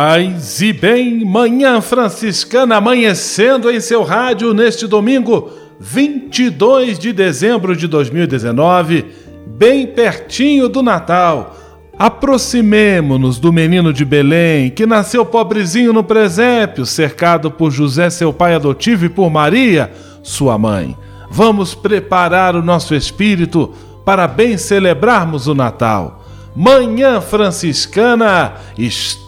Paz e bem, manhã franciscana amanhecendo em seu rádio neste domingo, 22 de dezembro de 2019, bem pertinho do Natal. Aproximemo-nos do menino de Belém, que nasceu pobrezinho no presépio, cercado por José, seu pai adotivo, e por Maria, sua mãe. Vamos preparar o nosso espírito para bem celebrarmos o Natal. Manhã Franciscana está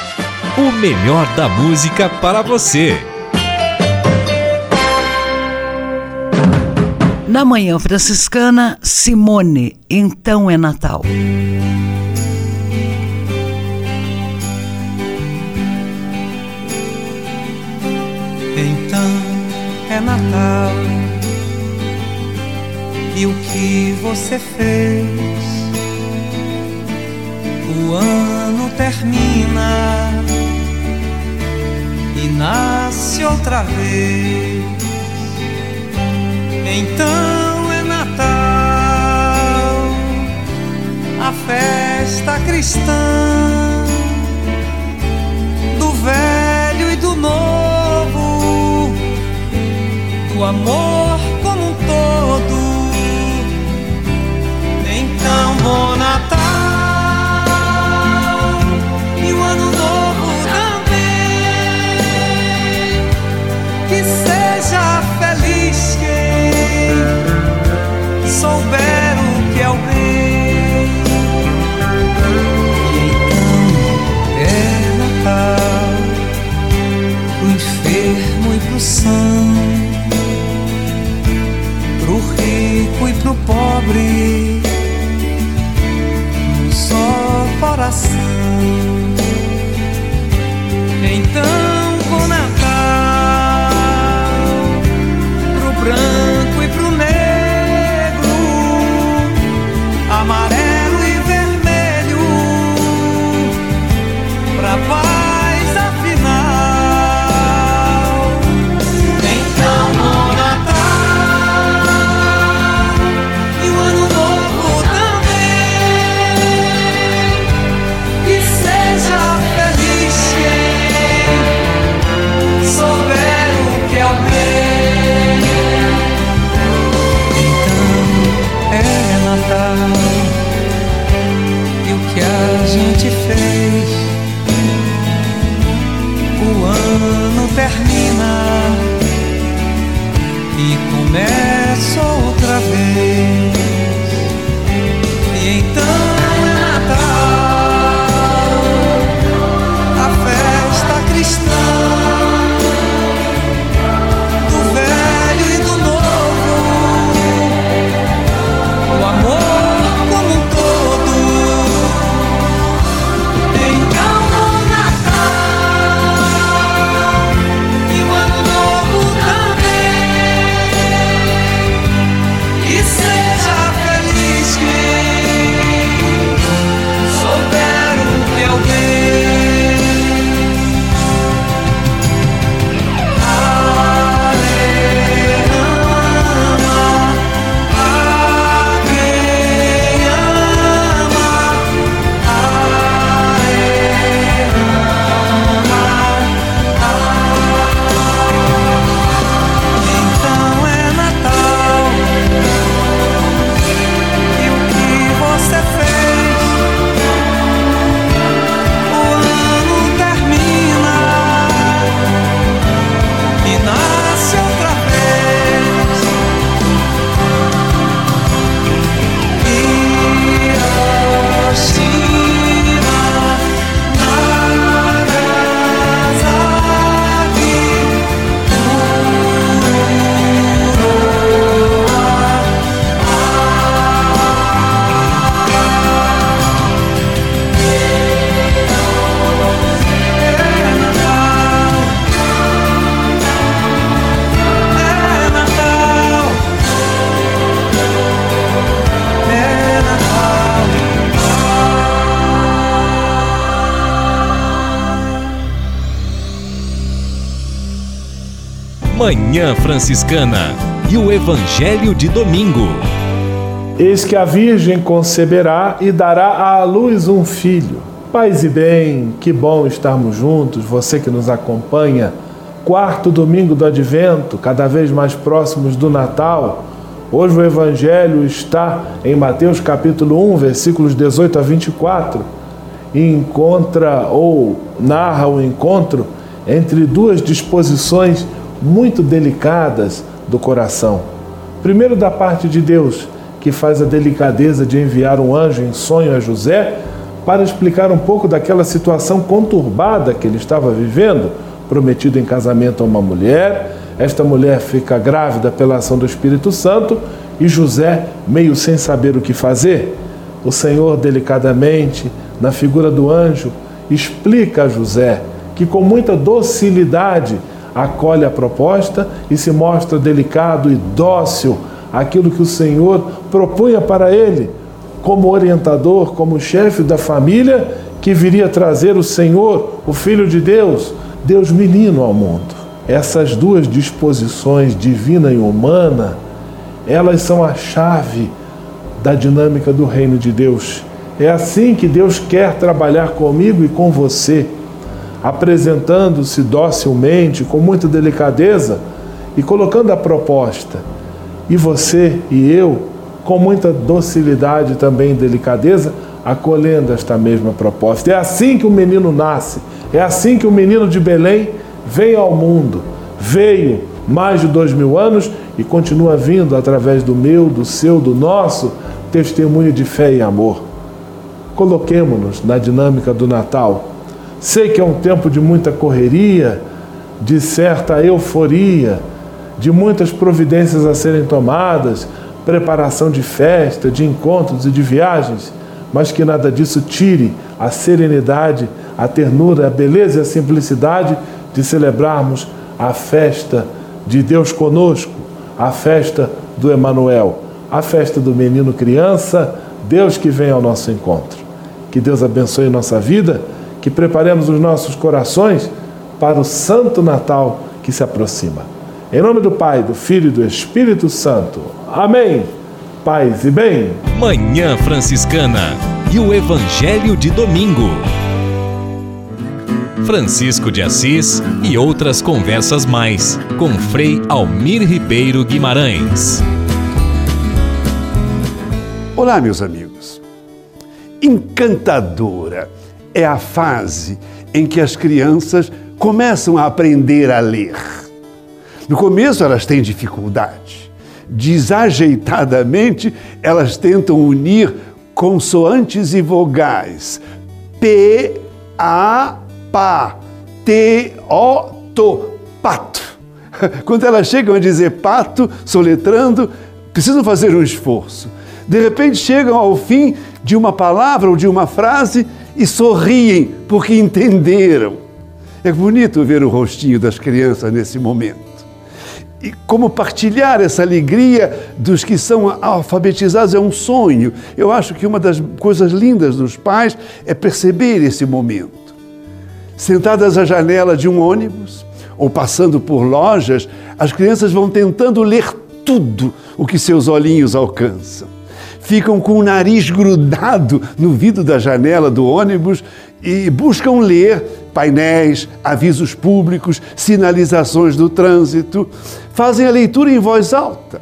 O melhor da música para você. Na Manhã Franciscana, Simone, então é Natal. Então é Natal. E o que você fez? o ano termina e nasce outra vez. Então é Natal, a festa cristã do velho e do novo, do amor como um todo. Então, bom seja feliz quem souber o que é o bem. Manhã Franciscana e o Evangelho de Domingo. Eis que a Virgem conceberá e dará à luz um filho. Paz e bem, que bom estarmos juntos, você que nos acompanha. Quarto domingo do Advento, cada vez mais próximos do Natal. Hoje o Evangelho está em Mateus capítulo 1, versículos 18 a 24, e encontra ou narra o encontro entre duas disposições muito delicadas do coração. Primeiro, da parte de Deus, que faz a delicadeza de enviar um anjo em sonho a José para explicar um pouco daquela situação conturbada que ele estava vivendo, prometido em casamento a uma mulher esta mulher fica grávida pela ação do Espírito Santo e José, meio sem saber o que fazer, o Senhor delicadamente, na figura do anjo, explica a José que com muita docilidade acolhe a proposta e se mostra delicado e dócil aquilo que o Senhor propunha para ele, como orientador, como chefe da família que viria trazer o Senhor, o Filho de Deus, Deus menino ao mundo. Essas duas disposições, divina e humana, elas são a chave da dinâmica do reino de Deus. É assim que Deus quer trabalhar comigo e com você, apresentando-se docilmente, com muita delicadeza e colocando a proposta. E você e eu, com muita docilidade também e delicadeza, acolhendo esta mesma proposta. É assim que o menino nasce, é assim que o menino de Belém veio ao mundo, veio mais de dois mil anos e continua vindo através do meu, do seu, do nosso testemunho de fé e amor. Coloquemos-nos na dinâmica do Natal. Sei que é um tempo de muita correria, de certa euforia, de muitas providências a serem tomadas, preparação de festa, de encontros e de viagens, mas que nada disso tire a serenidade, a ternura, a beleza e a simplicidade de celebrarmos a festa de Deus conosco, a festa do Emanuel, a festa do menino criança, Deus que vem ao nosso encontro. Que Deus abençoe nossa vida, que preparemos os nossos corações para o Santo Natal que se aproxima. Em nome do Pai, do Filho e do Espírito Santo. Amém. Paz e bem. Manhã Franciscana e o Evangelho de Domingo. Francisco de Assis e outras conversas mais com Frei Almir Ribeiro Guimarães. Olá, meus amigos. Encantadora é a fase em que as crianças começam a aprender a ler. No começo elas têm dificuldade. Desajeitadamente elas tentam unir consoantes e vogais. P, A, pá, te, o, to, pato. Quando elas chegam a dizer pato, soletrando, precisam fazer um esforço. De repente chegam ao fim de uma palavra ou de uma frase e sorriem porque entenderam. É bonito ver o rostinho das crianças nesse momento. E como partilhar essa alegria dos que são alfabetizados é um sonho. Eu acho que uma das coisas lindas dos pais é perceber esse momento sentadas à janela de um ônibus ou passando por lojas, as crianças vão tentando ler tudo o que seus olhinhos alcançam. Ficam com o nariz grudado no vidro da janela do ônibus e buscam ler painéis, avisos públicos, sinalizações do trânsito. Fazem a leitura em voz alta.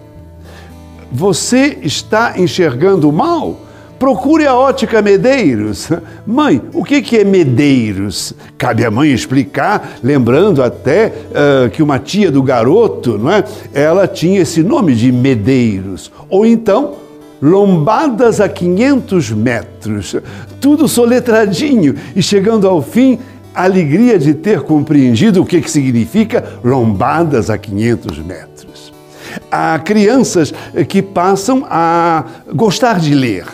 Você está enxergando mal? Procure a ótica Medeiros. Mãe, o que é Medeiros? Cabe à mãe explicar, lembrando até uh, que uma tia do garoto, não é? Ela tinha esse nome de Medeiros. Ou então, lombadas a 500 metros. Tudo soletradinho e chegando ao fim, a alegria de ter compreendido o que, que significa lombadas a 500 metros. Há crianças que passam a gostar de ler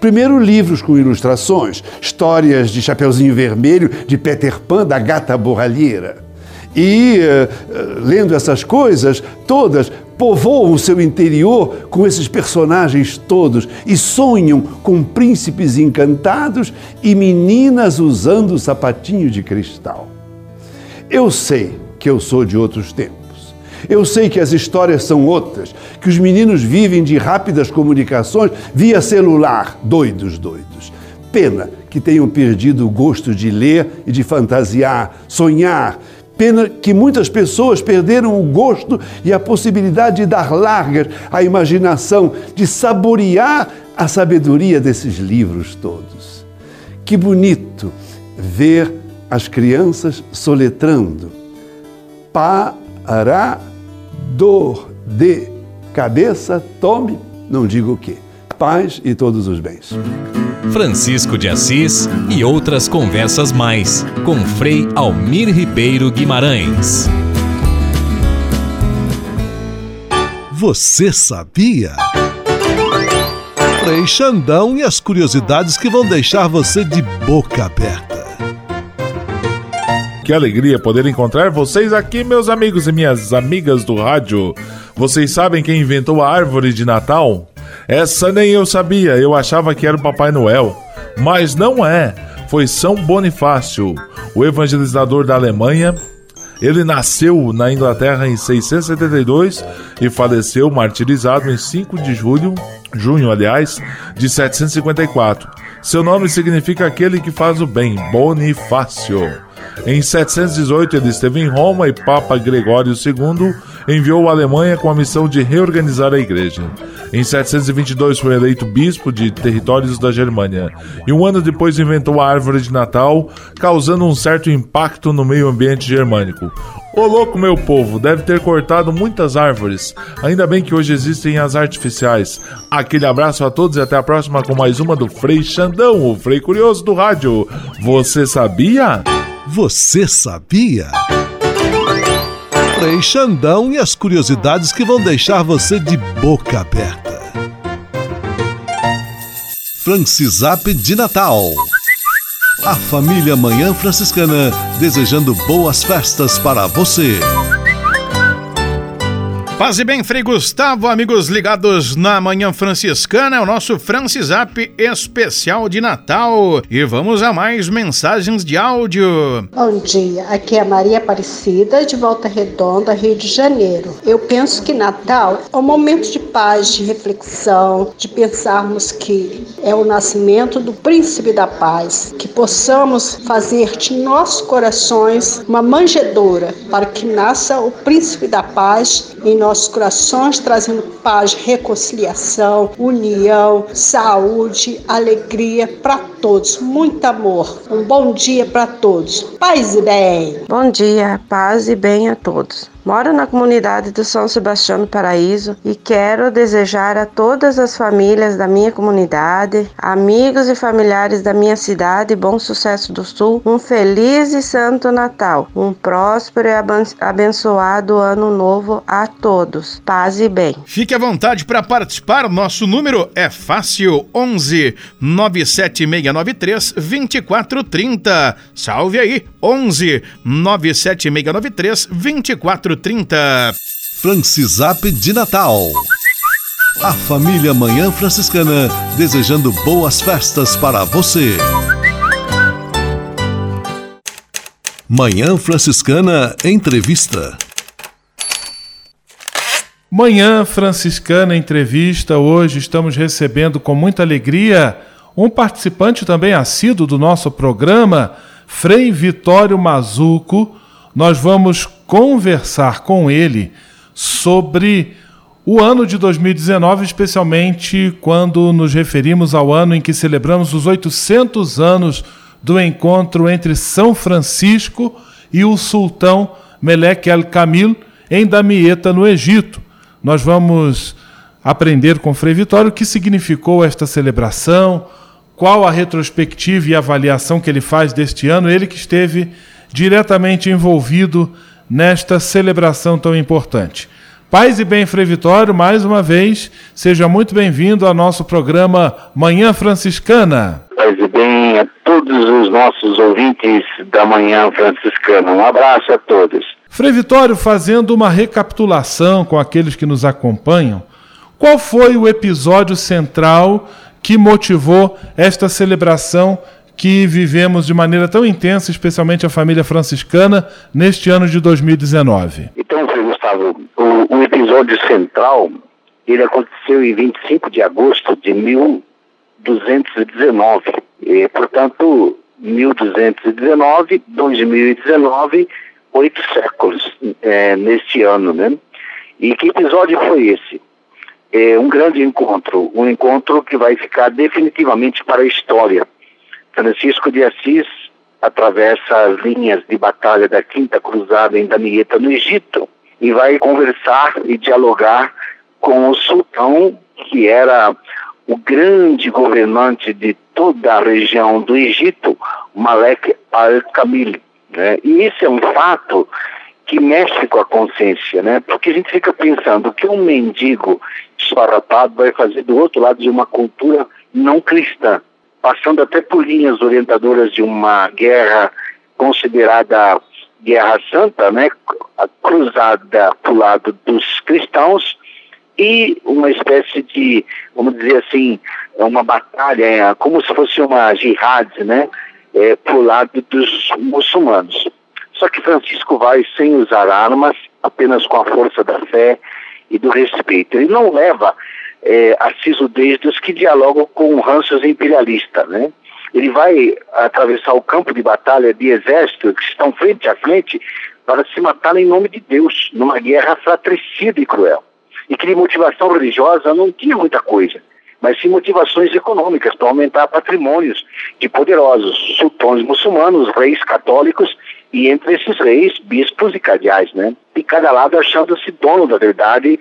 Primeiro, livros com ilustrações, histórias de Chapeuzinho Vermelho, de Peter Pan, da Gata Borralheira. E, uh, lendo essas coisas todas, povoam o seu interior com esses personagens todos e sonham com príncipes encantados e meninas usando sapatinho de cristal. Eu sei que eu sou de outros tempos. Eu sei que as histórias são outras, que os meninos vivem de rápidas comunicações via celular, doidos, doidos. Pena que tenham perdido o gosto de ler e de fantasiar, sonhar. Pena que muitas pessoas perderam o gosto e a possibilidade de dar largas à imaginação, de saborear a sabedoria desses livros todos. Que bonito ver as crianças soletrando. Para, dor de cabeça, tome, não digo o quê. Paz e todos os bens. Francisco de Assis e outras conversas mais com Frei Almir Ribeiro Guimarães. Você sabia? Frei Xandão e as curiosidades que vão deixar você de boca aberta. Que alegria poder encontrar vocês aqui, meus amigos e minhas amigas do rádio. Vocês sabem quem inventou a árvore de Natal? Essa nem eu sabia, eu achava que era o Papai Noel. Mas não é, foi São Bonifácio, o evangelizador da Alemanha. Ele nasceu na Inglaterra em 672 e faleceu martirizado em 5 de julho, junho, aliás, de 754. Seu nome significa aquele que faz o bem, Bonifácio. Em 718 ele esteve em Roma e Papa Gregório II enviou a Alemanha com a missão de reorganizar a igreja. Em 722 foi eleito bispo de territórios da Germânia e um ano depois inventou a árvore de Natal, causando um certo impacto no meio ambiente germânico. Ô louco, meu povo, deve ter cortado muitas árvores. Ainda bem que hoje existem as artificiais. Aquele abraço a todos e até a próxima com mais uma do Frei Xandão, o Frei Curioso do Rádio. Você sabia? Você sabia? Frei Xandão e as curiosidades que vão deixar você de boca aberta. Francisap de Natal. A família Manhã Franciscana desejando boas festas para você. Paz e bem, Frei Gustavo, amigos ligados na Manhã Franciscana, é o nosso Francisap especial de Natal. E vamos a mais mensagens de áudio. Bom dia, aqui é a Maria Aparecida, de Volta Redonda, Rio de Janeiro. Eu penso que Natal é um momento de paz, de reflexão, de pensarmos que é o nascimento do Príncipe da Paz, que possamos fazer de nossos corações uma manjedoura para que nasça o Príncipe da Paz em nossos nossos corações, trazendo paz, reconciliação, união, saúde, alegria para todos. Muito amor. Um bom dia para todos. Paz e bem. Bom dia, paz e bem a todos. Moro na comunidade do São Sebastião do Paraíso e quero desejar a todas as famílias da minha comunidade, amigos e familiares da minha cidade, Bom Sucesso do Sul, um feliz e santo Natal, um próspero e abençoado ano novo a todos. Paz e bem. Fique à vontade para participar. Nosso número é fácil: 11 97693 2430. Salve aí: 11 97693 2430. 430. Francisap de Natal. A família Manhã Franciscana desejando boas festas para você. Manhã Franciscana Entrevista. Manhã Franciscana Entrevista. Hoje estamos recebendo com muita alegria um participante também assíduo do nosso programa, Frei Vitório Mazuco. Nós vamos conversar com ele sobre o ano de 2019, especialmente quando nos referimos ao ano em que celebramos os 800 anos do encontro entre São Francisco e o sultão Meleque el-Kamil em Damieta, no Egito. Nós vamos aprender com Frei Vitório o que significou esta celebração, qual a retrospectiva e avaliação que ele faz deste ano, ele que esteve diretamente envolvido nesta celebração tão importante. Paz e bem, Frei Vitório, mais uma vez, seja muito bem-vindo ao nosso programa Manhã Franciscana. Paz e bem a todos os nossos ouvintes da Manhã Franciscana. Um abraço a todos. Frei Vitório, fazendo uma recapitulação com aqueles que nos acompanham, qual foi o episódio central que motivou esta celebração que vivemos de maneira tão intensa, especialmente a família franciscana, neste ano de 2019? Então, Frei Gustavo, o, o episódio central, ele aconteceu em 25 de agosto de 1219. E, portanto, 1219, 2019, oito séculos é, neste ano, né? E que episódio foi esse? É um grande encontro, um encontro que vai ficar definitivamente para a história. Francisco de Assis atravessa as linhas de batalha da Quinta Cruzada em Damieta, no Egito, e vai conversar e dialogar com o sultão, que era o grande governante de toda a região do Egito, Malek al-Kamil. Né? E esse é um fato que mexe com a consciência, né? Porque a gente fica pensando que um mendigo esfarrapado vai fazer do outro lado de uma cultura não cristã, passando até por linhas orientadoras de uma guerra considerada guerra santa, né? Cruzada para o lado dos cristãos e uma espécie de, vamos dizer assim, uma batalha, é, como se fosse uma jihad, né? É, para o lado dos muçulmanos. Só que Francisco vai sem usar armas, apenas com a força da fé e do respeito. Ele não leva é, a sisudez dos que dialogam com ranços imperialista, né? Ele vai atravessar o campo de batalha de exército que estão frente a frente para se matar em nome de Deus, numa guerra fratricida e cruel. E que de motivação religiosa não tinha muita coisa mas sim motivações econômicas para aumentar patrimônios de poderosos sultões muçulmanos, reis católicos e entre esses reis, bispos e cardeais, né? E cada lado achando-se dono da verdade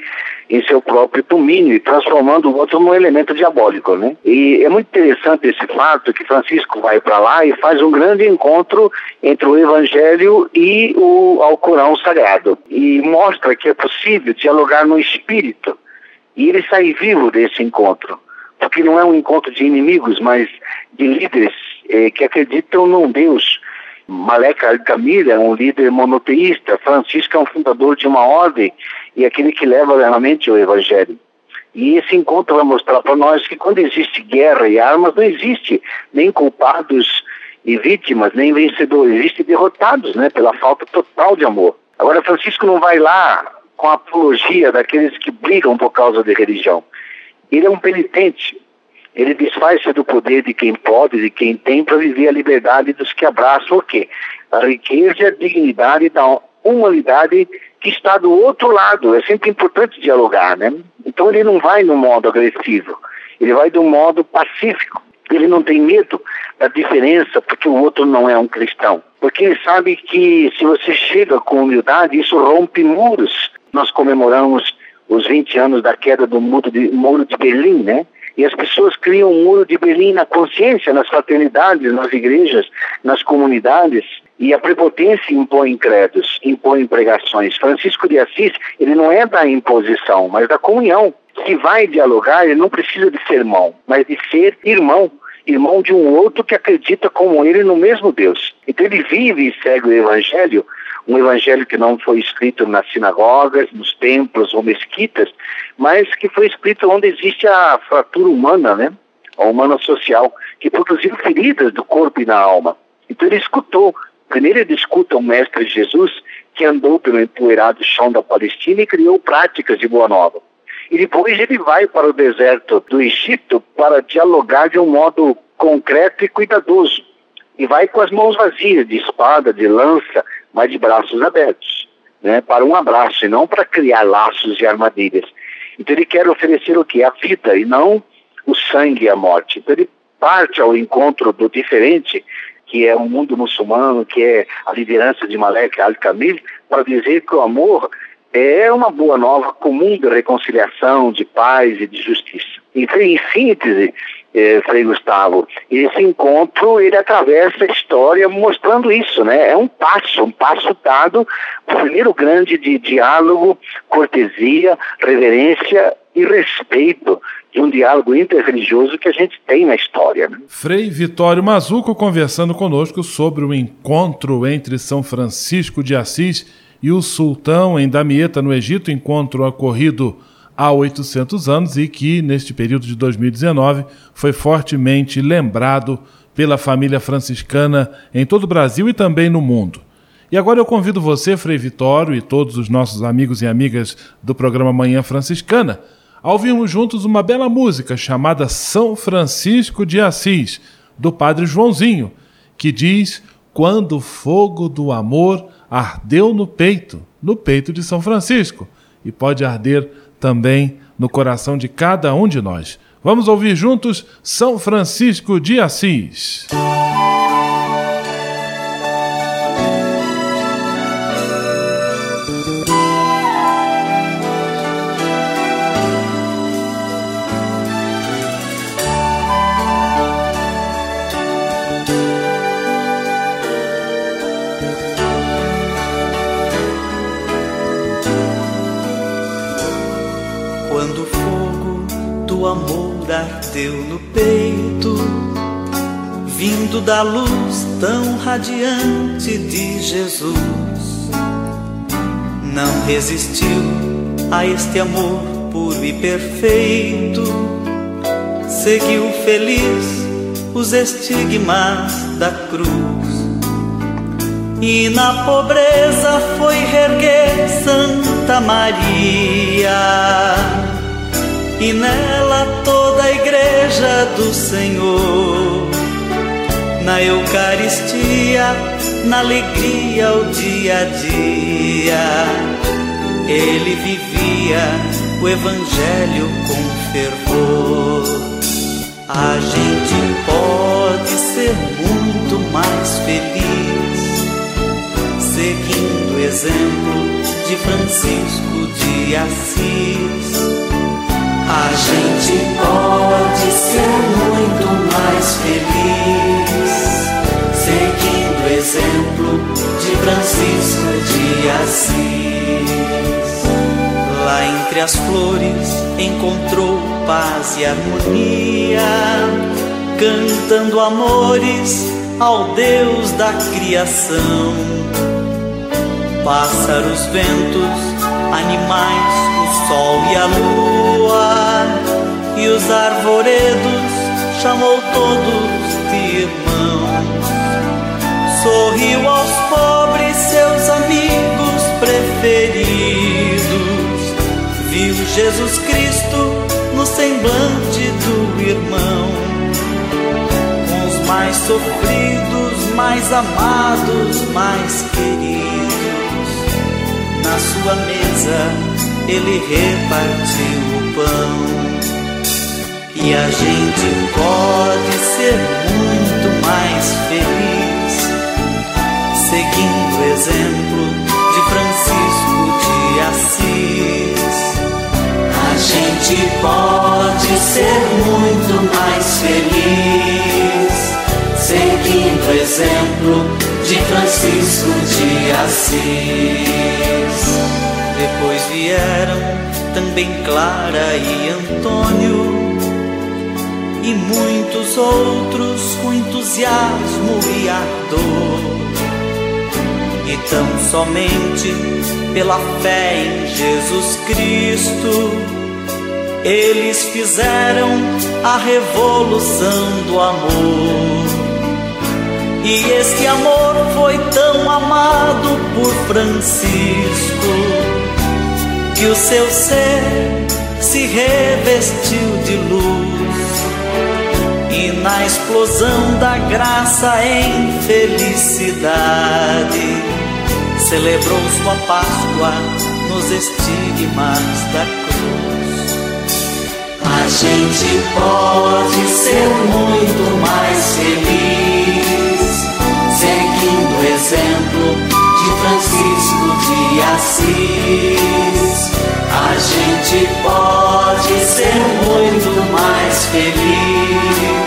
em seu próprio domínio e transformando o outro num elemento diabólico, né? E é muito interessante esse fato que Francisco vai para lá e faz um grande encontro entre o Evangelho e o Alcorão Sagrado e mostra que é possível dialogar no espírito e ele sai vivo desse encontro porque não é um encontro de inimigos, mas de líderes eh, que acreditam num Deus. Malek Al-Kamil é um líder monoteísta, Francisco é um fundador de uma ordem e aquele que leva realmente o Evangelho. E esse encontro vai mostrar para nós que quando existe guerra e armas, não existe nem culpados e vítimas, nem vencedores, existe derrotados, né, pela falta total de amor. Agora, Francisco não vai lá com a apologia daqueles que brigam por causa de religião. Ele é um penitente. Ele desfaz-se do poder de quem pode, de quem tem, para viver a liberdade dos que abraçam o quê? A riqueza e a dignidade da humanidade que está do outro lado. É sempre importante dialogar, né? Então ele não vai no modo agressivo, ele vai do modo pacífico. Ele não tem medo da diferença porque o outro não é um cristão. Porque ele sabe que se você chega com humildade, isso rompe muros. Nós comemoramos os 20 anos da queda do muro de, muro de Berlim, né? E as pessoas criam um muro de Berlim na consciência, nas fraternidades, nas igrejas, nas comunidades. E a prepotência impõe credos, impõe pregações. Francisco de Assis, ele não é da imposição, mas da comunhão. Se vai dialogar, ele não precisa de ser irmão, mas de ser irmão irmão de um outro que acredita como ele no mesmo Deus. Então ele vive e segue o Evangelho um evangelho que não foi escrito nas sinagogas, nos templos ou mesquitas, mas que foi escrito onde existe a fratura humana, né? A humana social, que produziu feridas do corpo e da alma. Então ele escutou. Primeiro ele escuta o Mestre Jesus, que andou pelo empoeirado chão da Palestina e criou práticas de boa nova. E depois ele vai para o deserto do Egito para dialogar de um modo concreto e cuidadoso. E vai com as mãos vazias, de espada, de lança, mas de braços abertos, né, para um abraço e não para criar laços e armadilhas. Então ele quer oferecer o que? A vida e não o sangue e a morte. Então ele parte ao encontro do diferente, que é o mundo muçulmano, que é a liderança de Malek Al-Kamil, para dizer que o amor é uma boa nova comum de reconciliação, de paz e de justiça. Então, em síntese, eh, Frei Gustavo. Esse encontro, ele atravessa a história mostrando isso, né? É um passo, um passo dado, o primeiro grande de diálogo, cortesia, reverência e respeito de um diálogo interreligioso que a gente tem na história. Né? Frei Vitório Mazuco conversando conosco sobre o encontro entre São Francisco de Assis e o sultão em Damieta, no Egito, encontro ocorrido há 800 anos e que, neste período de 2019, foi fortemente lembrado pela família franciscana em todo o Brasil e também no mundo. E agora eu convido você, Frei Vitório, e todos os nossos amigos e amigas do programa Manhã Franciscana, a ouvirmos juntos uma bela música chamada São Francisco de Assis, do Padre Joãozinho, que diz: Quando o fogo do amor ardeu no peito, no peito de São Francisco, e pode arder também no coração de cada um de nós. Vamos ouvir juntos São Francisco de Assis. Ardeu no peito, vindo da luz tão radiante de Jesus. Não resistiu a este amor puro e perfeito, seguiu feliz os estigmas da cruz. E na pobreza foi reerguer Santa Maria e nela toda a igreja do Senhor. Na Eucaristia, na alegria, o dia a dia, ele vivia o Evangelho com fervor. A gente pode ser muito mais feliz seguindo o exemplo de Francisco de Assis a gente pode ser muito mais feliz, seguindo o exemplo de Francisco de Assis. Lá entre as flores encontrou paz e harmonia, cantando amores ao Deus da criação. Pássaros, ventos, animais, o sol e a lua, e os arvoredos chamou todos de irmãos. Sorriu aos pobres, seus amigos preferidos. Viu Jesus Cristo no semblante do irmão. Com os mais sofridos, mais amados, mais queridos na sua mesa ele repartiu o pão. E a gente pode ser muito mais feliz, seguindo o exemplo de Francisco de Assis. A gente pode ser muito mais feliz, seguindo o exemplo de Francisco de Assis. Depois vieram também Clara e Antônio e muitos outros com entusiasmo e ardor. E tão somente pela fé em Jesus Cristo, eles fizeram a revolução do amor. E este amor foi tão amado por Francisco que o seu ser se revestiu de luz na explosão da graça em felicidade celebrou sua Páscoa nos estigmas da cruz. A gente pode ser muito mais feliz seguindo o exemplo de Francisco de Assis. A gente pode ser muito mais feliz,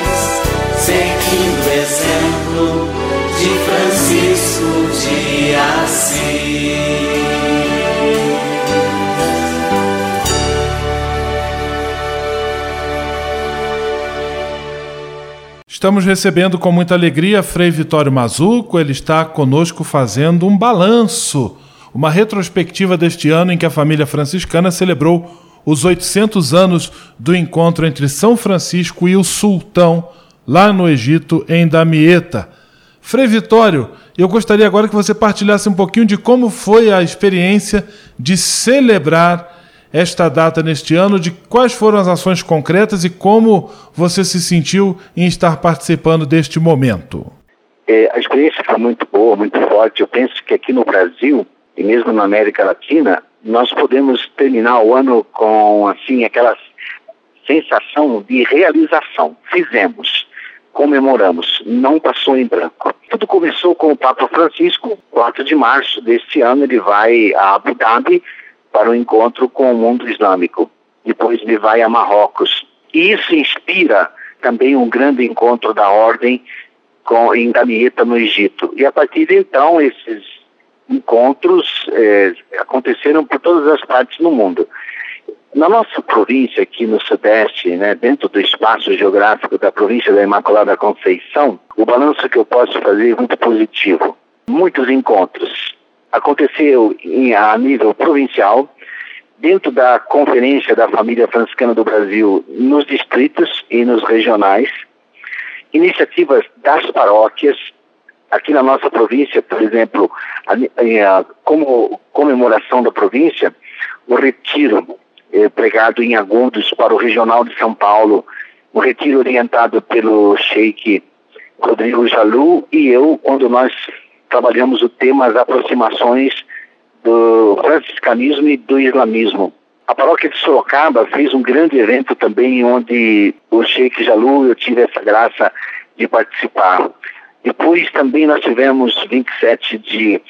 Estamos recebendo com muita alegria Frei Vitório Mazuco. Ele está conosco fazendo um balanço, uma retrospectiva deste ano em que a família franciscana celebrou os 800 anos do encontro entre São Francisco e o Sultão, lá no Egito, em Damieta. Frei Vitório, eu gostaria agora que você partilhasse um pouquinho de como foi a experiência de celebrar esta data neste ano, de quais foram as ações concretas e como você se sentiu em estar participando deste momento. É, a experiência foi muito boa, muito forte. Eu penso que aqui no Brasil e mesmo na América Latina, nós podemos terminar o ano com assim aquela sensação de realização. Fizemos, comemoramos, não passou em branco. Tudo começou com o Papa Francisco, 4 de março deste ano, ele vai a Abu Dhabi para o encontro com o mundo islâmico. Depois ele vai a Marrocos. E isso inspira também um grande encontro da ordem com, em Damieta, no Egito. E a partir de então, esses encontros eh, aconteceram por todas as partes do mundo. Na nossa província, aqui no Sudeste, né, dentro do espaço geográfico da província da Imaculada Conceição, o balanço que eu posso fazer é muito positivo. Muitos encontros. Aconteceu em, a nível provincial, dentro da Conferência da Família Franciscana do Brasil, nos distritos e nos regionais, iniciativas das paróquias, aqui na nossa província, por exemplo, a, a, como comemoração da província, o retiro eh, pregado em Agudos para o Regional de São Paulo, um retiro orientado pelo Sheik Rodrigo Jalu e eu, quando nós trabalhamos o tema as aproximações do franciscanismo e do islamismo. A paróquia de Sorocaba fez um grande evento também, onde o Sheik Jalu, eu tive essa graça de participar. Depois também nós tivemos 27 de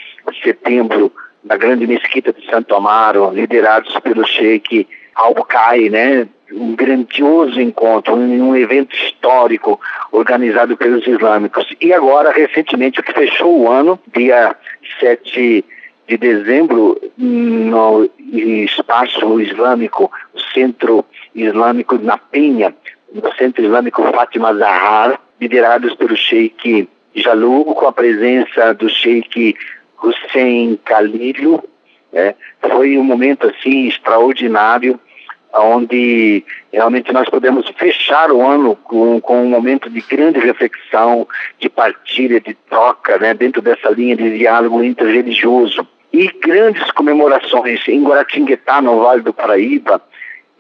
setembro na grande mesquita de Santo Amaro, liderados pelo Sheik Al-Bukai, né? Um grandioso encontro, um, um evento histórico organizado pelos islâmicos. E agora, recentemente, o que fechou o ano, dia 7 de dezembro, no espaço islâmico, o Centro Islâmico na Penha, no Centro Islâmico Fátima Zahar, liderados pelo Sheik Jalu, com a presença do Sheik Hussein Khalilou, né? Foi um momento assim extraordinário, onde realmente nós podemos fechar o ano com, com um momento de grande reflexão, de partilha, de troca, né? dentro dessa linha de diálogo interreligioso. E grandes comemorações em Guaratinguetá, no Vale do Paraíba,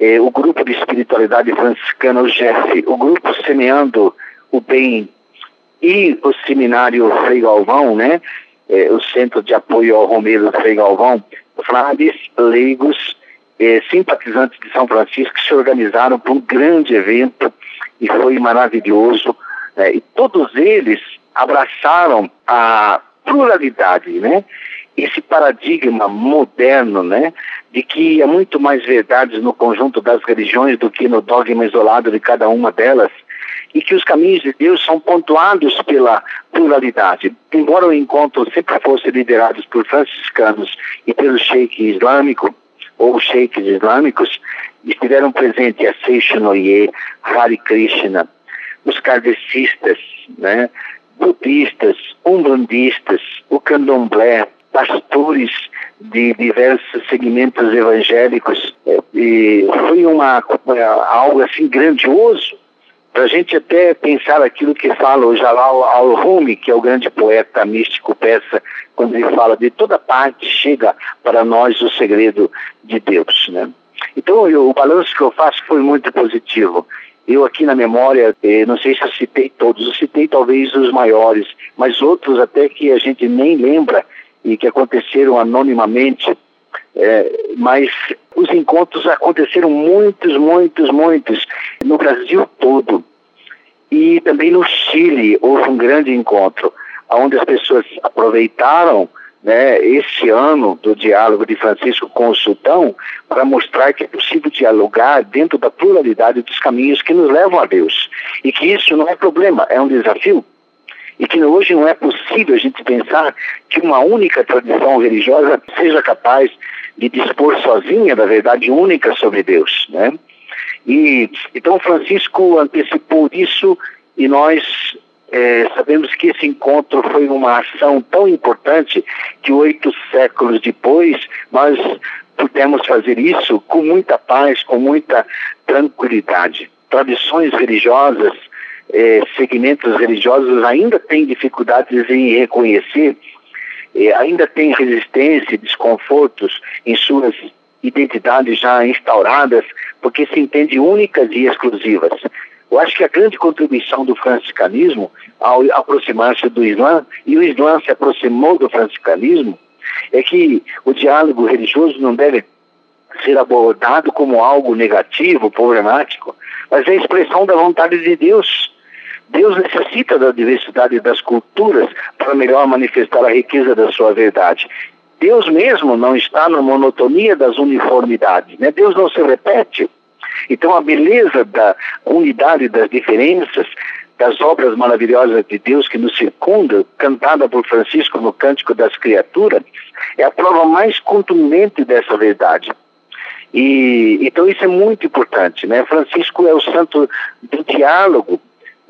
eh, o grupo de espiritualidade franciscana, o GEF, o grupo Semeando o Bem e o seminário Frei Galvão, né? Eh, o Centro de Apoio ao Romero Frei Galvão, frades, leigos, eh, simpatizantes de São Francisco que se organizaram para um grande evento e foi maravilhoso. Né? E todos eles abraçaram a pluralidade, né? Esse paradigma moderno, né? De que há muito mais verdades no conjunto das religiões do que no dogma isolado de cada uma delas e que os caminhos de Deus são pontuados pela pluralidade. Embora o encontro sempre fosse liderado por franciscanos e pelo sheik islâmico, ou sheiks islâmicos, estiveram presentes a Seishonoye, Hare Krishna, os kardecistas, né, budistas, umbandistas, o candomblé, pastores de diversos segmentos evangélicos. É, e foi uma, algo assim grandioso para a gente até pensar aquilo que fala o Jalal al-Rumi, que é o grande poeta místico persa, quando ele fala de toda parte chega para nós o segredo de Deus, né? Então, eu, o balanço que eu faço foi muito positivo. Eu aqui na memória, eh, não sei se eu citei todos, eu citei talvez os maiores, mas outros até que a gente nem lembra e que aconteceram anonimamente, é, mas os encontros aconteceram muitos, muitos, muitos, no Brasil todo. E também no Chile houve um grande encontro, onde as pessoas aproveitaram né, esse ano do diálogo de Francisco com o Sultão para mostrar que é possível dialogar dentro da pluralidade dos caminhos que nos levam a Deus. E que isso não é problema, é um desafio e que hoje não é possível a gente pensar que uma única tradição religiosa seja capaz de dispor sozinha da verdade única sobre Deus, né? E então Francisco antecipou isso e nós é, sabemos que esse encontro foi uma ação tão importante que oito séculos depois nós pudemos fazer isso com muita paz, com muita tranquilidade. Tradições religiosas eh, segmentos religiosos ainda têm dificuldades em reconhecer, eh, ainda têm resistência, desconfortos em suas identidades já instauradas, porque se entende únicas e exclusivas. Eu acho que a grande contribuição do franciscanismo ao aproximar-se do Islã, e o Islã se aproximou do franciscanismo, é que o diálogo religioso não deve ser abordado como algo negativo, problemático, mas é a expressão da vontade de Deus. Deus necessita da diversidade das culturas para melhor manifestar a riqueza da sua verdade. Deus mesmo não está na monotonia das uniformidades, né? Deus não se repete. Então a beleza da unidade das diferenças, das obras maravilhosas de Deus que nos circundam, cantada por Francisco no Cântico das Criaturas, é a prova mais contundente dessa verdade. E, então isso é muito importante, né? Francisco é o santo do diálogo,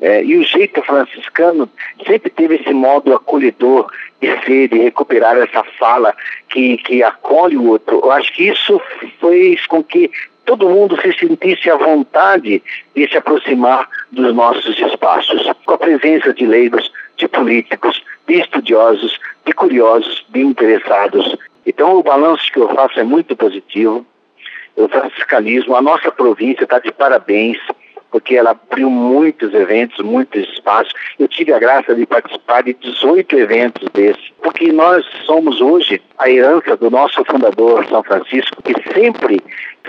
é, e o jeito franciscano sempre teve esse modo acolhedor de ser, de recuperar essa fala que, que acolhe o outro. Eu acho que isso fez com que todo mundo se sentisse à vontade de se aproximar dos nossos espaços, com a presença de leigos, de políticos, de estudiosos, de curiosos, de interessados. Então o balanço que eu faço é muito positivo o franciscanismo, a nossa província está de parabéns, porque ela abriu muitos eventos, muitos espaços. Eu tive a graça de participar de 18 eventos desses, porque nós somos hoje a herança do nosso fundador, São Francisco, que sempre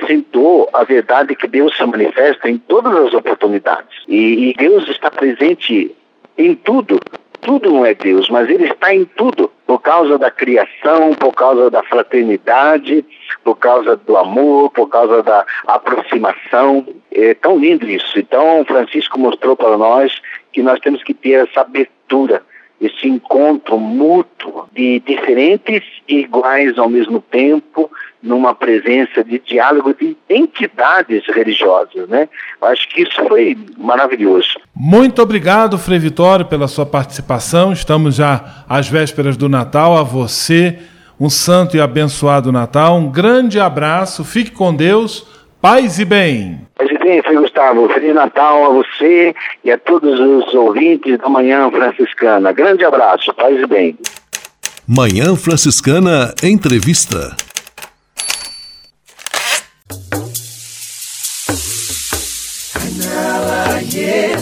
sentou a verdade que Deus se manifesta em todas as oportunidades. E, e Deus está presente em tudo, tudo não é Deus, mas Ele está em tudo, por causa da criação, por causa da fraternidade, por causa do amor, por causa da aproximação. É tão lindo isso. Então, Francisco mostrou para nós que nós temos que ter essa abertura, esse encontro mútuo de diferentes e iguais ao mesmo tempo, numa presença de diálogo de entidades religiosas, né? Eu acho que isso foi maravilhoso. Muito obrigado, Frei Vitório, pela sua participação. Estamos já às vésperas do Natal. A você, um santo e abençoado Natal. Um grande abraço. Fique com Deus. Paz e bem. Paz e bem, Frei Gustavo. Feliz Natal a você e a todos os ouvintes da Manhã Franciscana. Grande abraço. Paz e bem. Manhã Franciscana Entrevista.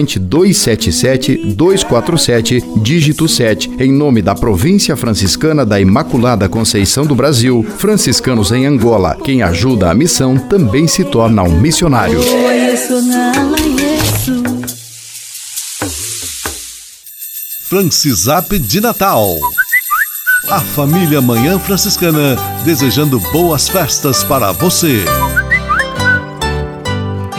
corrente 277 247, dígito 7, em nome da Província Franciscana da Imaculada Conceição do Brasil, franciscanos em Angola. Quem ajuda a missão também se torna um missionário. Francisap de Natal. A família Manhã Franciscana desejando boas festas para você.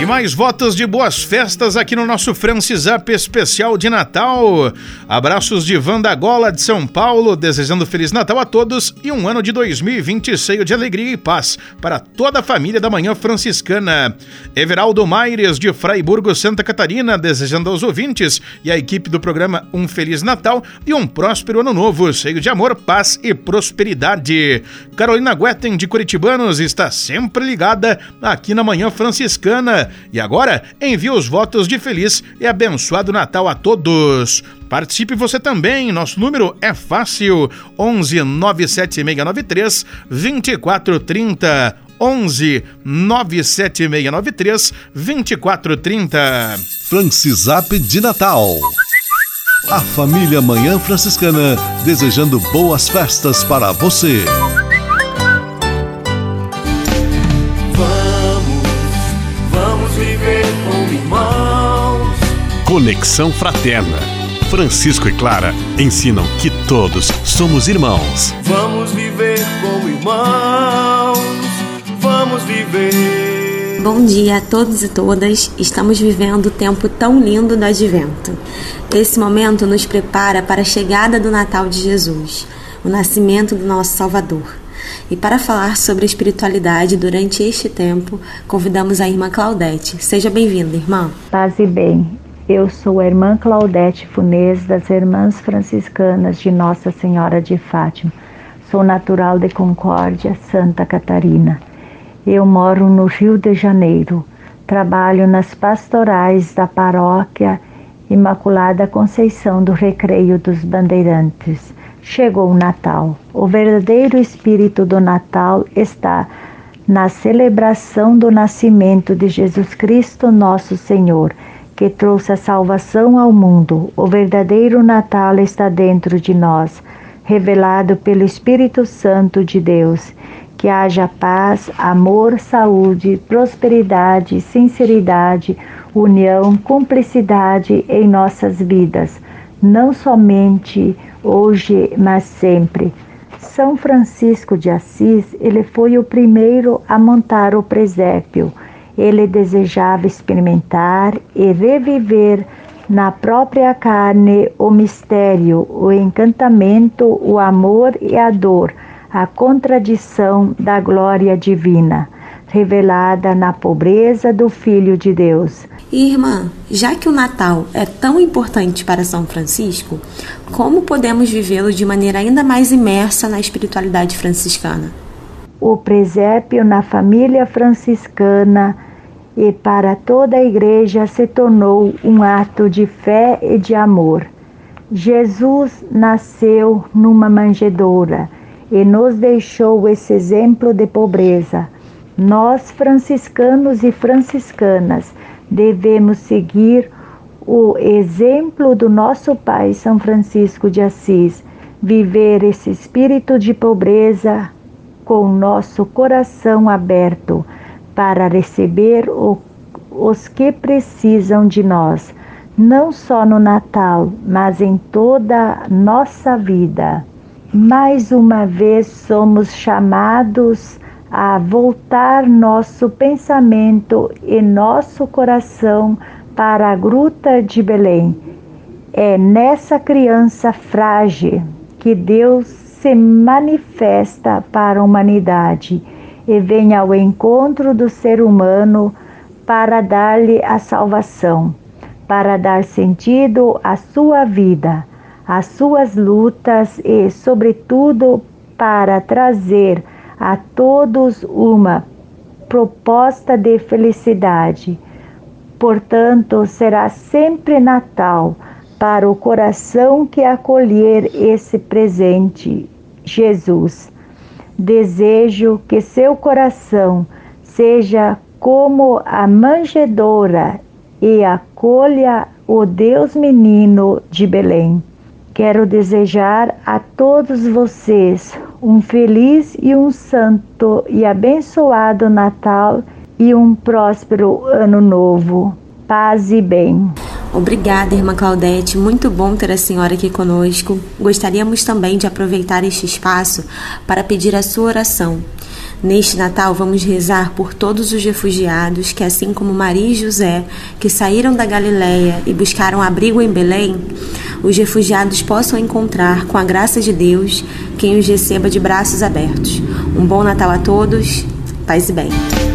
E mais votos de boas festas aqui no nosso Francisap especial de Natal. Abraços de Vanda Gola de São Paulo, desejando Feliz Natal a todos e um ano de 2020 cheio de alegria e paz para toda a família da Manhã Franciscana. Everaldo Maires de Fraiburgo, Santa Catarina, desejando aos ouvintes e à equipe do programa um Feliz Natal e um próspero ano novo, cheio de amor, paz e prosperidade. Carolina Guetten de Curitibanos está sempre ligada aqui na Manhã Franciscana e agora, envie os votos de feliz e abençoado Natal a todos. Participe você também, nosso número é fácil: 11 97693 2430. 11 97693 2430. Francisap de Natal. A família Manhã Franciscana desejando boas festas para você. Conexão Fraterna. Francisco e Clara ensinam que todos somos irmãos. Vamos viver como irmãos vamos viver. Bom dia a todos e todas. Estamos vivendo o tempo tão lindo do advento. Esse momento nos prepara para a chegada do Natal de Jesus, o nascimento do nosso Salvador. E para falar sobre espiritualidade durante este tempo, convidamos a irmã Claudete. Seja bem-vinda, irmã. Paz e bem. Eu sou a irmã Claudete Funez das Irmãs Franciscanas de Nossa Senhora de Fátima. Sou natural de Concórdia, Santa Catarina. Eu moro no Rio de Janeiro. Trabalho nas pastorais da paróquia Imaculada Conceição do Recreio dos Bandeirantes. Chegou o Natal. O verdadeiro espírito do Natal está na celebração do nascimento de Jesus Cristo, nosso Senhor, que trouxe a salvação ao mundo. O verdadeiro Natal está dentro de nós, revelado pelo Espírito Santo de Deus que haja paz, amor, saúde, prosperidade, sinceridade, união, cumplicidade em nossas vidas, não somente hoje, mas sempre. São Francisco de Assis, ele foi o primeiro a montar o presépio. Ele desejava experimentar e reviver na própria carne o mistério, o encantamento, o amor e a dor a contradição da glória divina, revelada na pobreza do Filho de Deus. Irmã, já que o Natal é tão importante para São Francisco, como podemos vivê-lo de maneira ainda mais imersa na espiritualidade franciscana? O presépio na família franciscana e para toda a igreja se tornou um ato de fé e de amor. Jesus nasceu numa manjedoura e nos deixou esse exemplo de pobreza. Nós, franciscanos e franciscanas, devemos seguir o exemplo do nosso Pai São Francisco de Assis, viver esse espírito de pobreza com nosso coração aberto para receber o, os que precisam de nós, não só no Natal, mas em toda nossa vida mais uma vez somos chamados a voltar nosso pensamento e nosso coração para a gruta de Belém. É nessa criança frágil que Deus se manifesta para a humanidade e vem ao encontro do ser humano para dar-lhe a salvação, para dar sentido à sua vida as suas lutas e, sobretudo, para trazer a todos uma proposta de felicidade. Portanto, será sempre Natal para o coração que acolher esse presente, Jesus. Desejo que seu coração seja como a manjedoura e acolha o Deus menino de Belém. Quero desejar a todos vocês um feliz e um santo e abençoado Natal e um próspero ano novo. Paz e bem. Obrigada, irmã Claudete. Muito bom ter a senhora aqui conosco. Gostaríamos também de aproveitar este espaço para pedir a sua oração. Neste Natal, vamos rezar por todos os refugiados que, assim como Maria e José, que saíram da Galiléia e buscaram abrigo em Belém, os refugiados possam encontrar, com a graça de Deus, quem os receba de braços abertos. Um bom Natal a todos, paz e bem.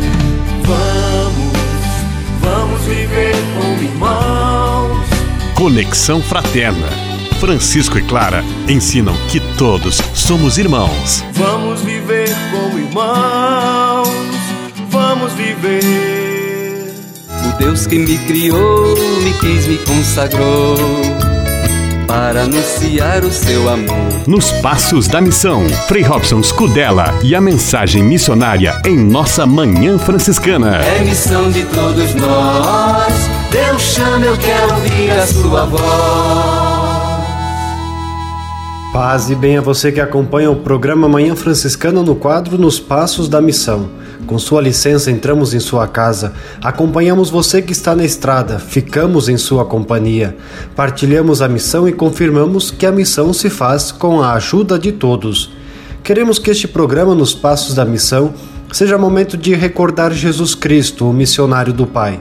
Irmãos. Conexão Fraterna. Francisco e Clara ensinam que todos somos irmãos. Vamos viver como irmãos, vamos viver. O Deus que me criou, me quis, me consagrou para anunciar o seu amor. Nos Passos da Missão, Frei Robson Scudella e a mensagem missionária em nossa Manhã Franciscana. É missão de todos nós, eu quero ouvir a sua voz. Paz e bem a você que acompanha o programa Manhã Franciscana no quadro Nos Passos da Missão. Com sua licença, entramos em sua casa, acompanhamos você que está na estrada, ficamos em sua companhia, partilhamos a missão e confirmamos que a missão se faz com a ajuda de todos. Queremos que este programa Nos Passos da Missão seja momento de recordar Jesus Cristo, o missionário do Pai,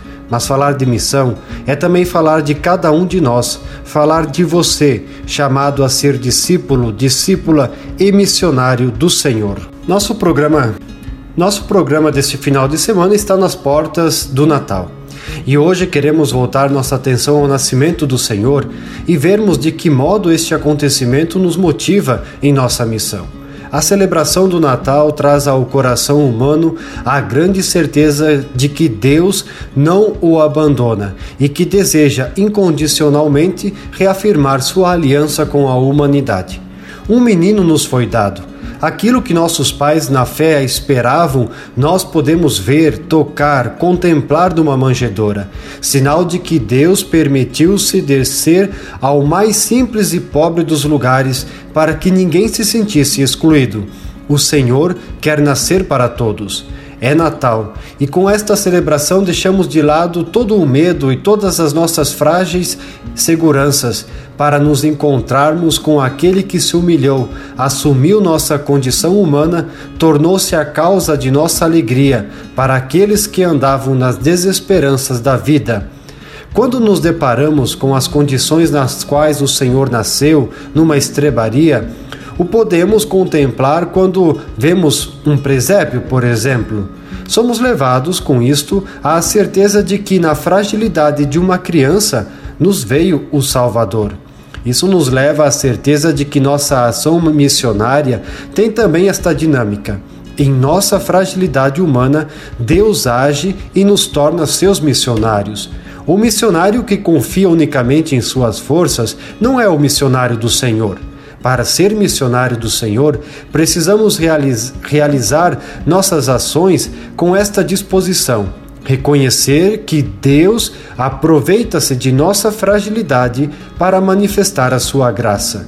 Mas falar de missão é também falar de cada um de nós, falar de você, chamado a ser discípulo, discípula e missionário do Senhor. Nosso programa nosso programa deste final de semana está nas portas do Natal. E hoje queremos voltar nossa atenção ao nascimento do Senhor e vermos de que modo este acontecimento nos motiva em nossa missão. A celebração do Natal traz ao coração humano a grande certeza de que Deus não o abandona e que deseja incondicionalmente reafirmar sua aliança com a humanidade. Um menino nos foi dado, Aquilo que nossos pais na fé esperavam, nós podemos ver, tocar, contemplar numa manjedoura, sinal de que Deus permitiu-se descer ao mais simples e pobre dos lugares para que ninguém se sentisse excluído. O Senhor quer nascer para todos. É Natal e com esta celebração deixamos de lado todo o medo e todas as nossas frágeis seguranças para nos encontrarmos com aquele que se humilhou, assumiu nossa condição humana, tornou-se a causa de nossa alegria para aqueles que andavam nas desesperanças da vida. Quando nos deparamos com as condições nas quais o Senhor nasceu, numa estrebaria, o podemos contemplar quando vemos um presépio, por exemplo. Somos levados com isto à certeza de que na fragilidade de uma criança nos veio o Salvador. Isso nos leva à certeza de que nossa ação missionária tem também esta dinâmica. Em nossa fragilidade humana, Deus age e nos torna seus missionários. O missionário que confia unicamente em suas forças não é o missionário do Senhor. Para ser missionário do Senhor, precisamos realiz realizar nossas ações com esta disposição. Reconhecer que Deus aproveita-se de nossa fragilidade para manifestar a sua graça.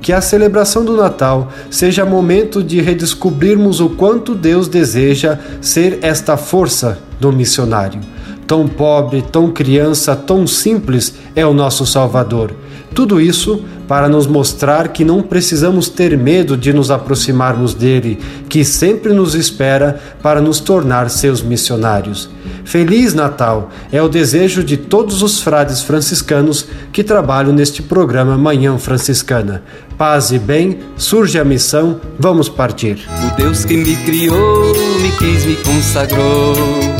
Que a celebração do Natal seja momento de redescobrirmos o quanto Deus deseja ser esta força do missionário. Tão pobre, tão criança, tão simples é o nosso Salvador. Tudo isso para nos mostrar que não precisamos ter medo de nos aproximarmos dele, que sempre nos espera para nos tornar seus missionários. Feliz Natal é o desejo de todos os frades franciscanos que trabalham neste programa Manhã Franciscana. Paz e bem, surge a missão, vamos partir. O Deus que me criou, me quis, me consagrou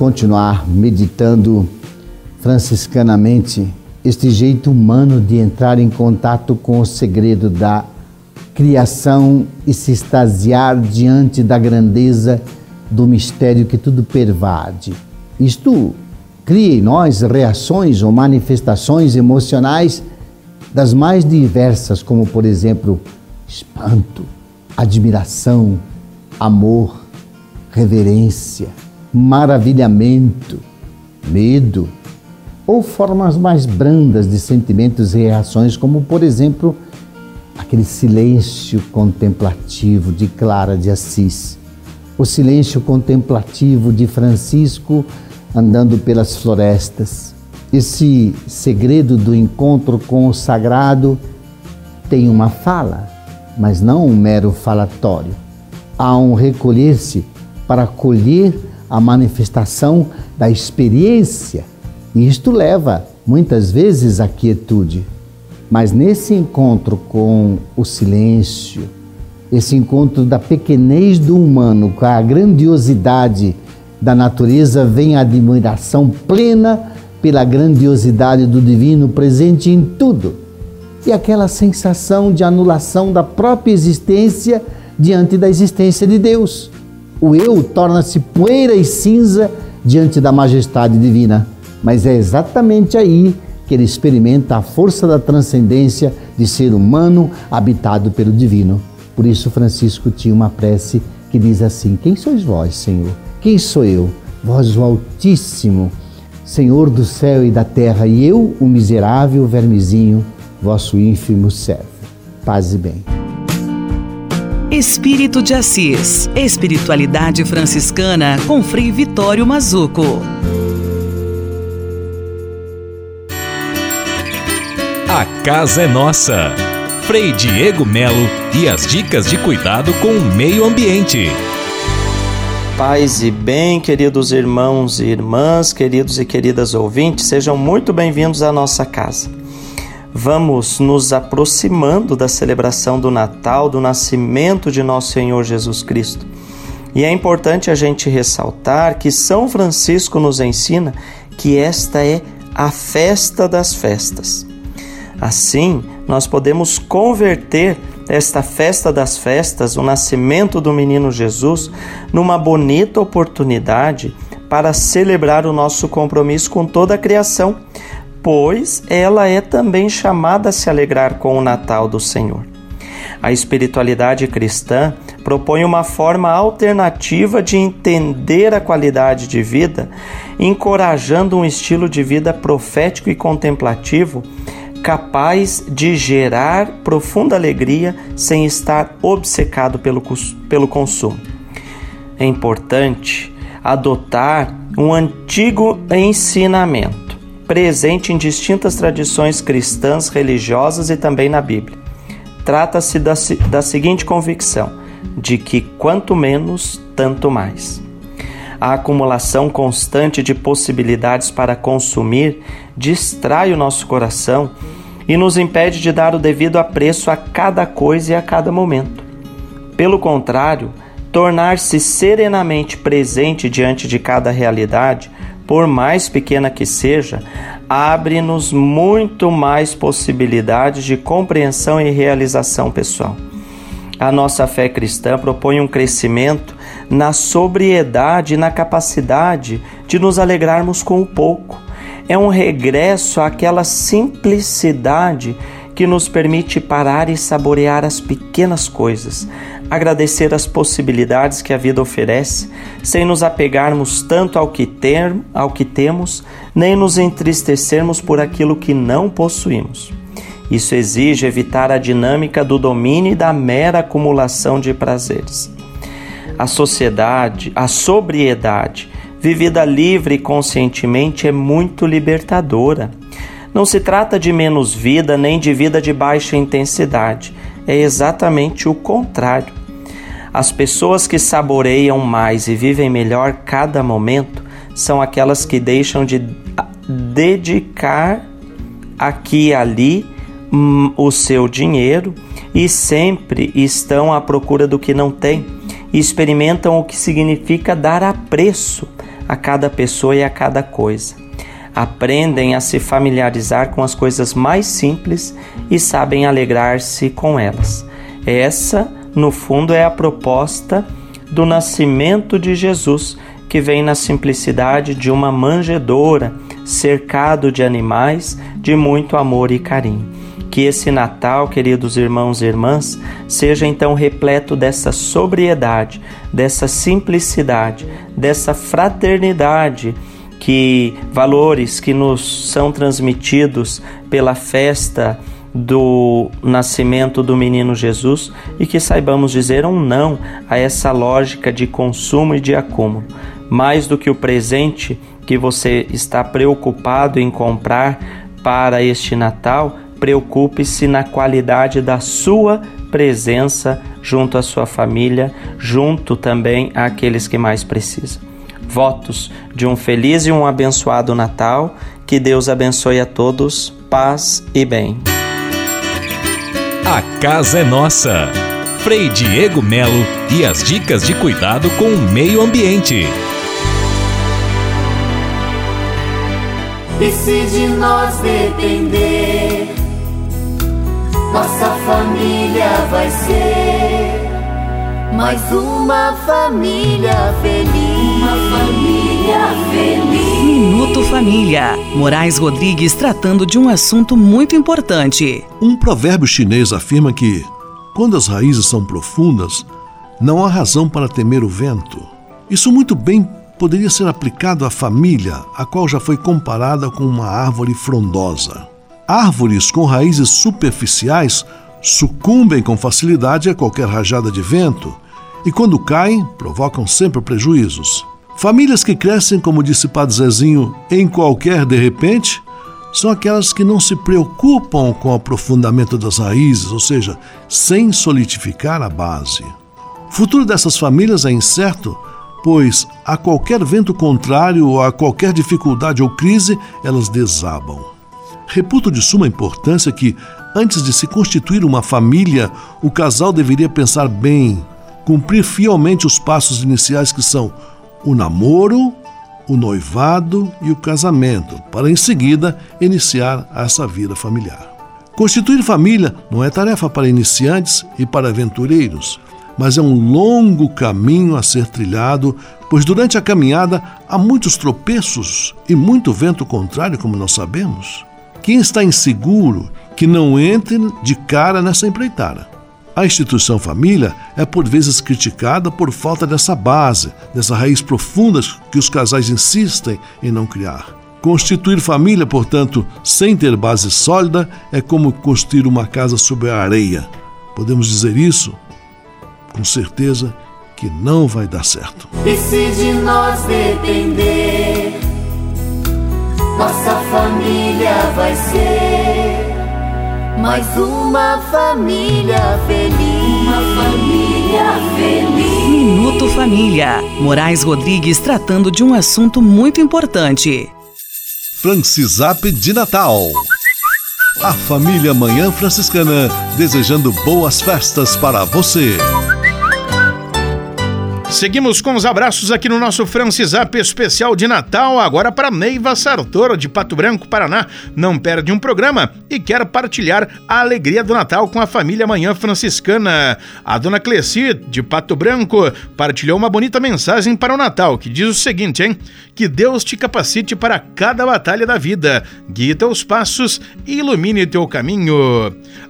continuar meditando franciscanamente este jeito humano de entrar em contato com o segredo da criação e se extasiar diante da grandeza do mistério que tudo pervade. Isto cria em nós reações ou manifestações emocionais das mais diversas, como por exemplo, espanto, admiração, amor, reverência maravilhamento, medo ou formas mais brandas de sentimentos e reações, como por exemplo aquele silêncio contemplativo de Clara de Assis, o silêncio contemplativo de Francisco andando pelas florestas. Esse segredo do encontro com o sagrado tem uma fala, mas não um mero falatório. Há um recolher-se para acolher a manifestação da experiência. E isto leva muitas vezes à quietude. Mas nesse encontro com o silêncio, esse encontro da pequenez do humano com a grandiosidade da natureza, vem a admiração plena pela grandiosidade do divino presente em tudo e aquela sensação de anulação da própria existência diante da existência de Deus. O eu torna-se poeira e cinza diante da majestade divina, mas é exatamente aí que ele experimenta a força da transcendência de ser humano habitado pelo divino. Por isso, Francisco tinha uma prece que diz assim: Quem sois vós, Senhor? Quem sou eu? Vós, o Altíssimo, Senhor do céu e da terra, e eu, o miserável vermezinho, vosso ínfimo servo. Paz e bem. Espírito de Assis. Espiritualidade franciscana com Frei Vitório Mazuco. A casa é nossa. Frei Diego Melo e as dicas de cuidado com o meio ambiente. Paz e bem, queridos irmãos e irmãs, queridos e queridas ouvintes, sejam muito bem-vindos à nossa casa vamos nos aproximando da celebração do Natal, do nascimento de nosso Senhor Jesus Cristo. E é importante a gente ressaltar que São Francisco nos ensina que esta é a festa das festas. Assim, nós podemos converter esta festa das festas, o nascimento do menino Jesus, numa bonita oportunidade para celebrar o nosso compromisso com toda a criação, pois ela é também chamada a se alegrar com o Natal do Senhor. A espiritualidade cristã propõe uma forma alternativa de entender a qualidade de vida, encorajando um estilo de vida profético e contemplativo capaz de gerar profunda alegria sem estar obcecado pelo, pelo consumo. É importante adotar um antigo ensinamento presente em distintas tradições cristãs, religiosas e também na Bíblia. Trata-se da, da seguinte convicção: de que quanto menos, tanto mais. A acumulação constante de possibilidades para consumir distrai o nosso coração e nos impede de dar o devido apreço a cada coisa e a cada momento. Pelo contrário, tornar-se serenamente presente diante de cada realidade por mais pequena que seja, abre-nos muito mais possibilidades de compreensão e realização pessoal. A nossa fé cristã propõe um crescimento na sobriedade e na capacidade de nos alegrarmos com o pouco. É um regresso àquela simplicidade que nos permite parar e saborear as pequenas coisas, agradecer as possibilidades que a vida oferece, sem nos apegarmos tanto ao que, ter, ao que temos, nem nos entristecermos por aquilo que não possuímos. Isso exige evitar a dinâmica do domínio e da mera acumulação de prazeres. A sociedade, a sobriedade, vivida livre e conscientemente, é muito libertadora. Não se trata de menos vida nem de vida de baixa intensidade, é exatamente o contrário. As pessoas que saboreiam mais e vivem melhor cada momento são aquelas que deixam de dedicar aqui e ali hum, o seu dinheiro e sempre estão à procura do que não têm e experimentam o que significa dar apreço a cada pessoa e a cada coisa. Aprendem a se familiarizar com as coisas mais simples e sabem alegrar-se com elas. Essa no fundo, é a proposta do nascimento de Jesus, que vem na simplicidade de uma manjedoura, cercado de animais de muito amor e carinho. Que esse Natal, queridos irmãos e irmãs, seja então repleto dessa sobriedade, dessa simplicidade, dessa fraternidade, que valores que nos são transmitidos pela festa do nascimento do menino Jesus e que saibamos dizer um não a essa lógica de consumo e de acúmulo. Mais do que o presente que você está preocupado em comprar para este Natal, preocupe-se na qualidade da sua presença junto à sua família, junto também àqueles que mais precisam. Votos de um feliz e um abençoado Natal. Que Deus abençoe a todos. Paz e bem. A casa é nossa. Frei Diego Melo e as dicas de cuidado com o meio ambiente. E se de nós depender, nossa família vai ser mais uma família feliz. Uma família feliz. Minuto Família. Moraes Rodrigues tratando de um assunto muito importante. Um provérbio chinês afirma que, quando as raízes são profundas, não há razão para temer o vento. Isso muito bem poderia ser aplicado à família, a qual já foi comparada com uma árvore frondosa. Árvores com raízes superficiais sucumbem com facilidade a qualquer rajada de vento e, quando caem, provocam sempre prejuízos. Famílias que crescem, como disse Padre Zezinho, em qualquer de repente, são aquelas que não se preocupam com o aprofundamento das raízes, ou seja, sem solidificar a base. O futuro dessas famílias é incerto pois a qualquer vento contrário ou a qualquer dificuldade ou crise, elas desabam. Reputo de suma importância que, antes de se constituir uma família, o casal deveria pensar bem, cumprir fielmente os passos iniciais que são o namoro, o noivado e o casamento, para em seguida iniciar essa vida familiar. Constituir família não é tarefa para iniciantes e para aventureiros mas é um longo caminho a ser trilhado, pois durante a caminhada há muitos tropeços e muito vento contrário, como nós sabemos. Quem está inseguro, que não entre de cara nessa empreitada. A instituição família é por vezes criticada por falta dessa base, dessa raiz profunda que os casais insistem em não criar. Constituir família, portanto, sem ter base sólida, é como construir uma casa sobre a areia. Podemos dizer isso com certeza que não vai dar certo. E se de nós depender, nossa família vai ser mais uma família feliz. Uma família feliz. Minuto Família. Moraes Rodrigues tratando de um assunto muito importante. Francisap de Natal. A família Manhã Franciscana desejando boas festas para você. Seguimos com os abraços aqui no nosso Francisap especial de Natal, agora para Neiva Sartora, de Pato Branco, Paraná. Não perde um programa e quer partilhar a alegria do Natal com a família Manhã Franciscana. A dona Cleci, de Pato Branco, partilhou uma bonita mensagem para o Natal, que diz o seguinte, hein? Que Deus te capacite para cada batalha da vida, guie teus passos e ilumine teu caminho.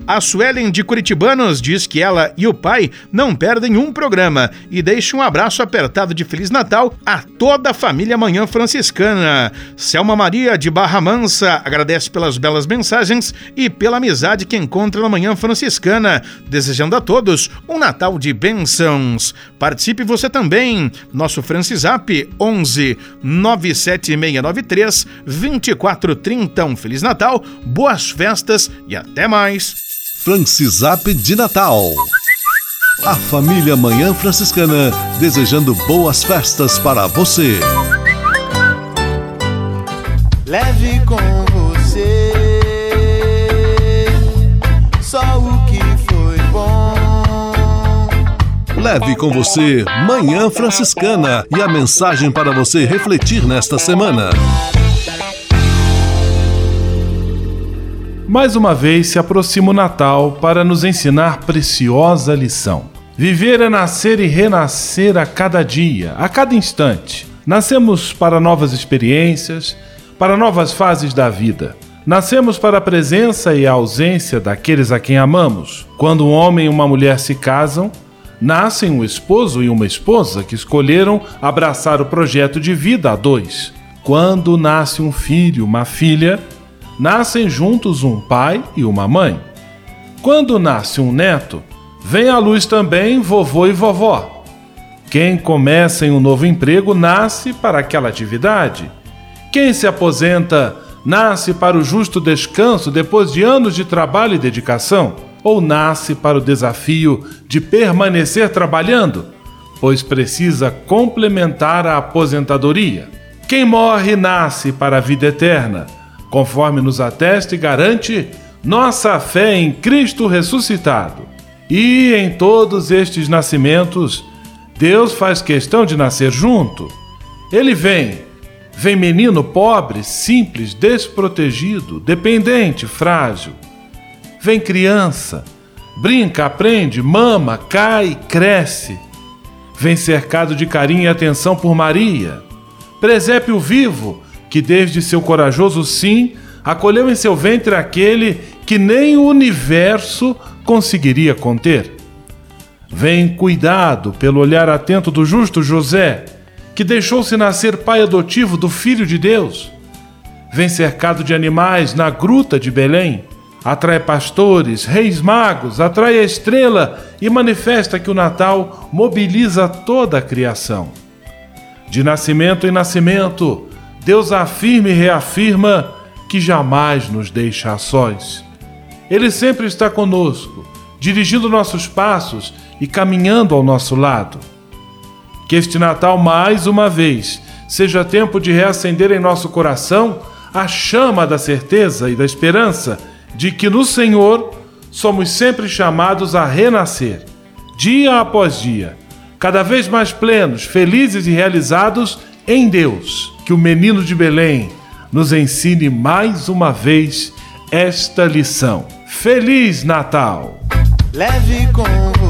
A Suelen, de Curitibanos, diz que ela e o pai não perdem um programa e deixa um abraço apertado de Feliz Natal a toda a família Manhã Franciscana. Selma Maria de Barra Mansa agradece pelas belas mensagens e pela amizade que encontra na Manhã Franciscana, desejando a todos um Natal de bênçãos. Participe você também. Nosso Francisap 11 97693 2430. Um Feliz Natal, boas festas e até mais. Francisap de Natal. A família Manhã Franciscana desejando boas festas para você. Leve com Leve com você Manhã Franciscana e a mensagem para você refletir nesta semana. Mais uma vez se aproxima o Natal para nos ensinar preciosa lição. Viver é nascer e renascer a cada dia, a cada instante. Nascemos para novas experiências, para novas fases da vida. Nascemos para a presença e a ausência daqueles a quem amamos. Quando um homem e uma mulher se casam, nascem um esposo e uma esposa que escolheram abraçar o projeto de vida a dois. Quando nasce um filho, uma filha, nascem juntos um pai e uma mãe. Quando nasce um neto, vem à luz também vovô e vovó. Quem começa em um novo emprego nasce para aquela atividade. Quem se aposenta nasce para o justo descanso depois de anos de trabalho e dedicação, ou nasce para o desafio de permanecer trabalhando, pois precisa complementar a aposentadoria. Quem morre nasce para a vida eterna conforme nos atesta e garante nossa fé em Cristo ressuscitado. E em todos estes nascimentos, Deus faz questão de nascer junto. Ele vem, Vem menino pobre, simples, desprotegido, dependente, frágil. Vem criança, brinca, aprende, mama, cai, cresce. Vem cercado de carinho e atenção por Maria. Presépio vivo, que desde seu corajoso sim acolheu em seu ventre aquele que nem o universo conseguiria conter. Vem cuidado pelo olhar atento do justo José, que deixou-se nascer pai adotivo do Filho de Deus. Vem cercado de animais na gruta de Belém, atrai pastores, reis magos, atrai a estrela e manifesta que o Natal mobiliza toda a criação. De nascimento em nascimento, Deus afirma e reafirma que jamais nos deixa a sós. Ele sempre está conosco, dirigindo nossos passos e caminhando ao nosso lado. Que este Natal, mais uma vez, seja tempo de reacender em nosso coração a chama da certeza e da esperança de que no Senhor somos sempre chamados a renascer, dia após dia, cada vez mais plenos, felizes e realizados em Deus. Que o menino de Belém nos ensine mais uma vez esta lição. Feliz Natal! Leve com